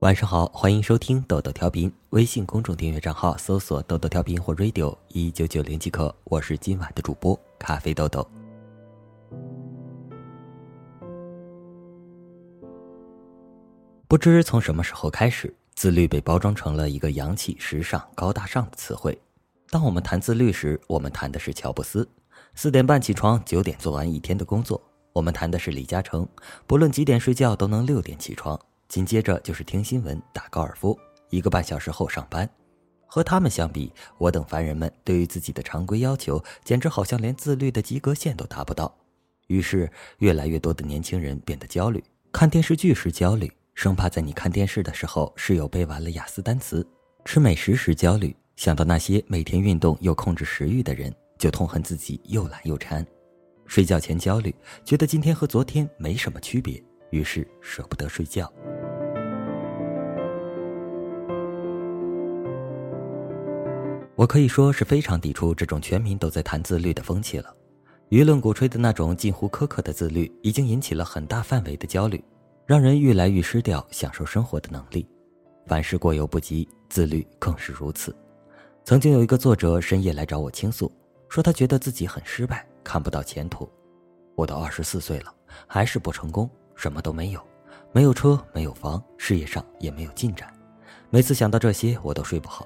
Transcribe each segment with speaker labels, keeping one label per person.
Speaker 1: 晚上好，欢迎收听豆豆调频。微信公众订阅账号搜索“豆豆调频”或 “radio 一九九零”即可。我是今晚的主播咖啡豆豆。不知从什么时候开始，自律被包装成了一个洋气、时尚、高大上的词汇。当我们谈自律时，我们谈的是乔布斯，四点半起床，九点做完一天的工作；我们谈的是李嘉诚，不论几点睡觉都能六点起床。紧接着就是听新闻、打高尔夫，一个半小时后上班。和他们相比，我等凡人们对于自己的常规要求，简直好像连自律的及格线都达不到。于是，越来越多的年轻人变得焦虑，看电视剧时焦虑，生怕在你看电视的时候室友背完了雅思单词；吃美食时焦虑，想到那些每天运动又控制食欲的人，就痛恨自己又懒又馋；睡觉前焦虑，觉得今天和昨天没什么区别，于是舍不得睡觉。我可以说是非常抵触这种全民都在谈自律的风气了。舆论鼓吹的那种近乎苛刻的自律，已经引起了很大范围的焦虑，让人愈来愈失掉享受生活的能力。凡事过犹不及，自律更是如此。曾经有一个作者深夜来找我倾诉，说他觉得自己很失败，看不到前途。我都二十四岁了，还是不成功，什么都没有，没有车，没有房，事业上也没有进展。每次想到这些，我都睡不好。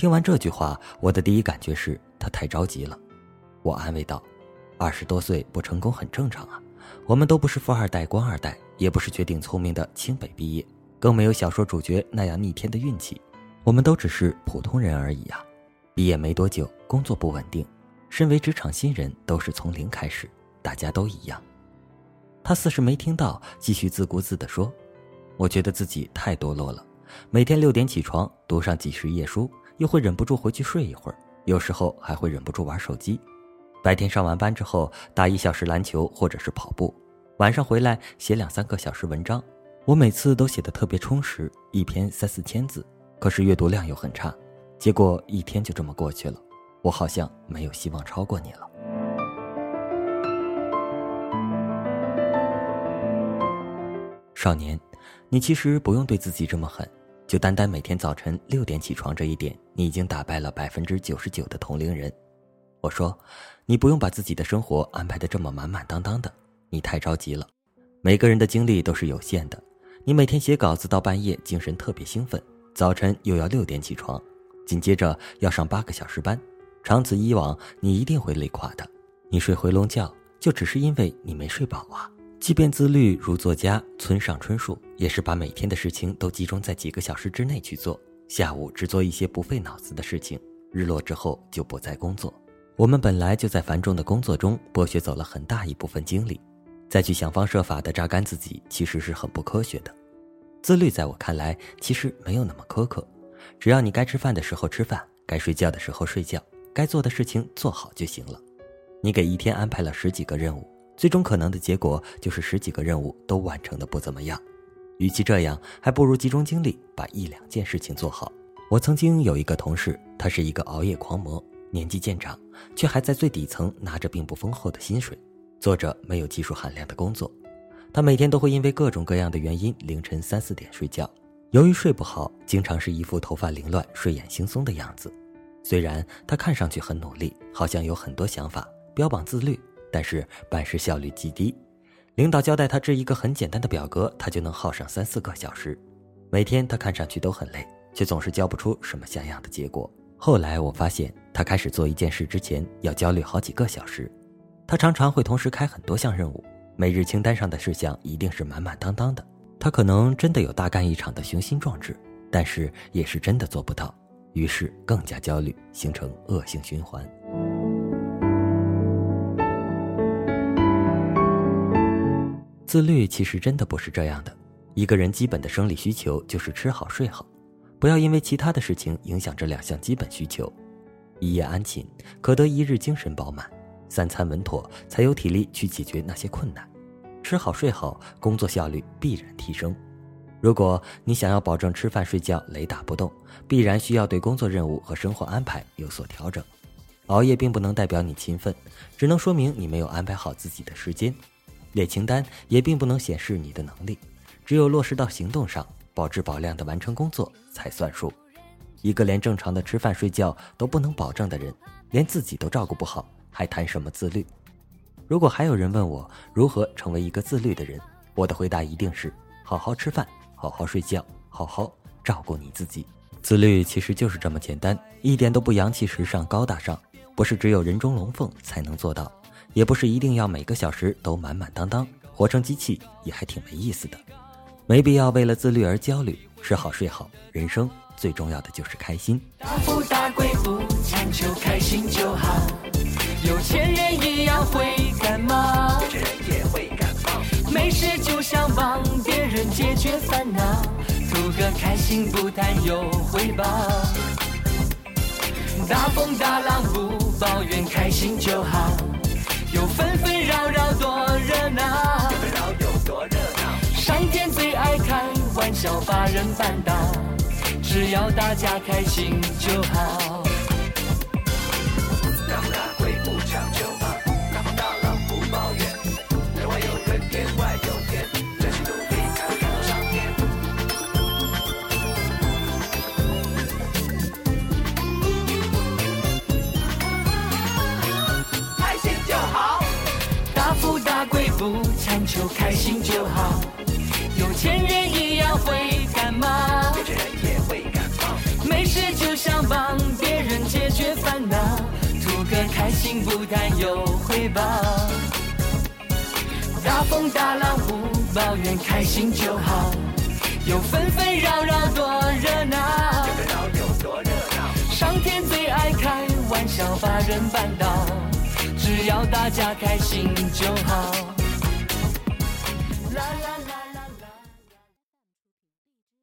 Speaker 1: 听完这句话，我的第一感觉是他太着急了。我安慰道：“二十多岁不成功很正常啊，我们都不是富二代、官二代，也不是绝顶聪明的清北毕业，更没有小说主角那样逆天的运气，我们都只是普通人而已啊。毕业没多久，工作不稳定，身为职场新人都是从零开始，大家都一样。”他似是没听到，继续自顾自地说：“我觉得自己太堕落了，每天六点起床，读上几十页书。”又会忍不住回去睡一会儿，有时候还会忍不住玩手机。白天上完班之后打一小时篮球或者是跑步，晚上回来写两三个小时文章。我每次都写得特别充实，一篇三四千字，可是阅读量又很差。结果一天就这么过去了，我好像没有希望超过你了。少年，你其实不用对自己这么狠。就单单每天早晨六点起床这一点，你已经打败了百分之九十九的同龄人。我说，你不用把自己的生活安排的这么满满当当的，你太着急了。每个人的精力都是有限的，你每天写稿子到半夜，精神特别兴奋，早晨又要六点起床，紧接着要上八个小时班，长此以往，你一定会累垮的。你睡回笼觉，就只是因为你没睡饱啊。即便自律如作家村上春树，也是把每天的事情都集中在几个小时之内去做，下午只做一些不费脑子的事情，日落之后就不再工作。我们本来就在繁重的工作中剥削走了很大一部分精力，再去想方设法的榨干自己，其实是很不科学的。自律在我看来，其实没有那么苛刻，只要你该吃饭的时候吃饭，该睡觉的时候睡觉，该做的事情做好就行了。你给一天安排了十几个任务。最终可能的结果就是十几个任务都完成的不怎么样，与其这样，还不如集中精力把一两件事情做好。我曾经有一个同事，他是一个熬夜狂魔，年纪渐长，却还在最底层拿着并不丰厚的薪水，做着没有技术含量的工作。他每天都会因为各种各样的原因凌晨三四点睡觉，由于睡不好，经常是一副头发凌乱、睡眼惺忪的样子。虽然他看上去很努力，好像有很多想法，标榜自律。但是办事效率极低，领导交代他制一个很简单的表格，他就能耗上三四个小时。每天他看上去都很累，却总是交不出什么像样的结果。后来我发现，他开始做一件事之前要焦虑好几个小时。他常常会同时开很多项任务，每日清单上的事项一定是满满当当的。他可能真的有大干一场的雄心壮志，但是也是真的做不到，于是更加焦虑，形成恶性循环。自律其实真的不是这样的，一个人基本的生理需求就是吃好睡好，不要因为其他的事情影响这两项基本需求。一夜安寝，可得一日精神饱满；三餐稳妥，才有体力去解决那些困难。吃好睡好，工作效率必然提升。如果你想要保证吃饭睡觉雷打不动，必然需要对工作任务和生活安排有所调整。熬夜并不能代表你勤奋，只能说明你没有安排好自己的时间。列清单也并不能显示你的能力，只有落实到行动上，保质保量的完成工作才算数。一个连正常的吃饭睡觉都不能保证的人，连自己都照顾不好，还谈什么自律？如果还有人问我如何成为一个自律的人，我的回答一定是：好好吃饭，好好睡觉，好好照顾你自己。自律其实就是这么简单，一点都不洋气、时尚、高大上，不是只有人中龙凤才能做到，也不是一定要每个小时都满满当当，活成机器也还挺没意思的。没必要为了自律而焦虑，吃好睡好，人生。最重要的就是开心。
Speaker 2: 大富大贵不强求，开心就好。有钱人一样会感冒，有钱人也会感冒。没事就想帮别人解决烦恼，图个开心不谈有回报。大风大浪不抱怨，开心就好。有纷纷扰扰多热闹，纷纷扰有多热闹。上天最爱开玩笑，把人绊倒。只要大家开心就好。就，开心就好。有钱人一样会感冒。有钱人也会感冒。没事就想帮别人解决烦恼，图个开心不谈有回报。大风大浪不抱怨，开心就好。有纷纷扰扰多热闹，有多热闹，上天最爱开玩笑，把人绊倒。只要大家开心就好。la la